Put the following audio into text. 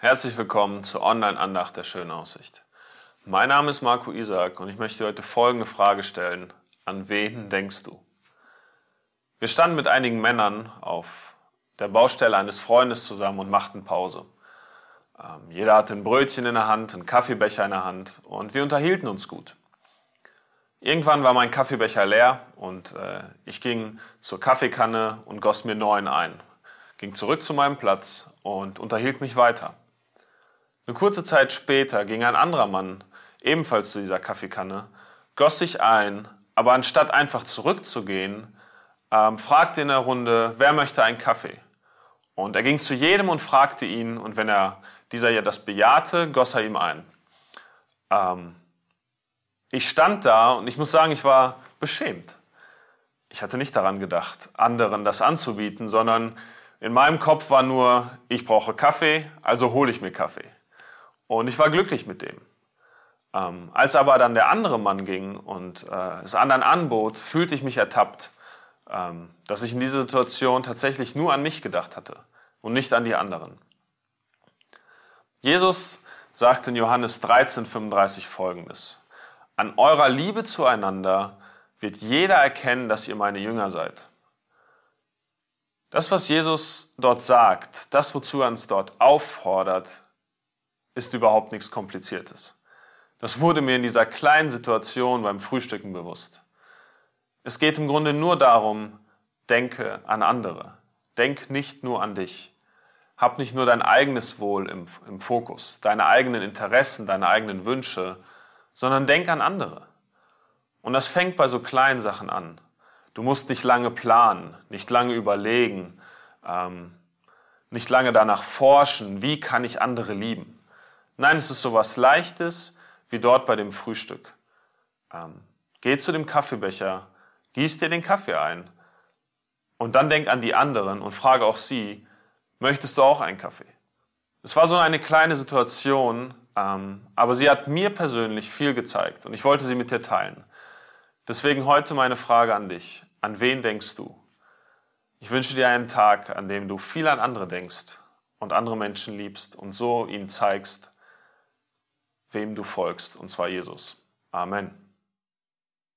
Herzlich willkommen zur Online-Andacht der Schönen Aussicht. Mein Name ist Marco Isaac und ich möchte heute folgende Frage stellen. An wen denkst du? Wir standen mit einigen Männern auf der Baustelle eines Freundes zusammen und machten Pause. Ähm, jeder hatte ein Brötchen in der Hand, einen Kaffeebecher in der Hand und wir unterhielten uns gut. Irgendwann war mein Kaffeebecher leer und äh, ich ging zur Kaffeekanne und goss mir neuen ein, ging zurück zu meinem Platz und unterhielt mich weiter. Eine kurze Zeit später ging ein anderer Mann ebenfalls zu dieser Kaffeekanne, goss sich ein, aber anstatt einfach zurückzugehen, ähm, fragte in der Runde, wer möchte einen Kaffee? Und er ging zu jedem und fragte ihn, und wenn er dieser ja das bejahte, goss er ihm ein. Ähm, ich stand da und ich muss sagen, ich war beschämt. Ich hatte nicht daran gedacht, anderen das anzubieten, sondern in meinem Kopf war nur, ich brauche Kaffee, also hole ich mir Kaffee. Und ich war glücklich mit dem. Ähm, als aber dann der andere Mann ging und äh, es anderen anbot, fühlte ich mich ertappt, ähm, dass ich in dieser Situation tatsächlich nur an mich gedacht hatte und nicht an die anderen. Jesus sagte in Johannes 13,35 folgendes. An eurer Liebe zueinander wird jeder erkennen, dass ihr meine Jünger seid. Das, was Jesus dort sagt, das, wozu er uns dort auffordert, ist überhaupt nichts Kompliziertes. Das wurde mir in dieser kleinen Situation beim Frühstücken bewusst. Es geht im Grunde nur darum, denke an andere. Denk nicht nur an dich. Hab nicht nur dein eigenes Wohl im, im Fokus, deine eigenen Interessen, deine eigenen Wünsche, sondern denk an andere. Und das fängt bei so kleinen Sachen an. Du musst nicht lange planen, nicht lange überlegen, ähm, nicht lange danach forschen, wie kann ich andere lieben. Nein, es ist so was Leichtes wie dort bei dem Frühstück. Ähm, geh zu dem Kaffeebecher, gieß dir den Kaffee ein und dann denk an die anderen und frage auch sie, möchtest du auch einen Kaffee? Es war so eine kleine Situation, ähm, aber sie hat mir persönlich viel gezeigt und ich wollte sie mit dir teilen. Deswegen heute meine Frage an dich. An wen denkst du? Ich wünsche dir einen Tag, an dem du viel an andere denkst und andere Menschen liebst und so ihnen zeigst, wem du folgst, und zwar Jesus. Amen.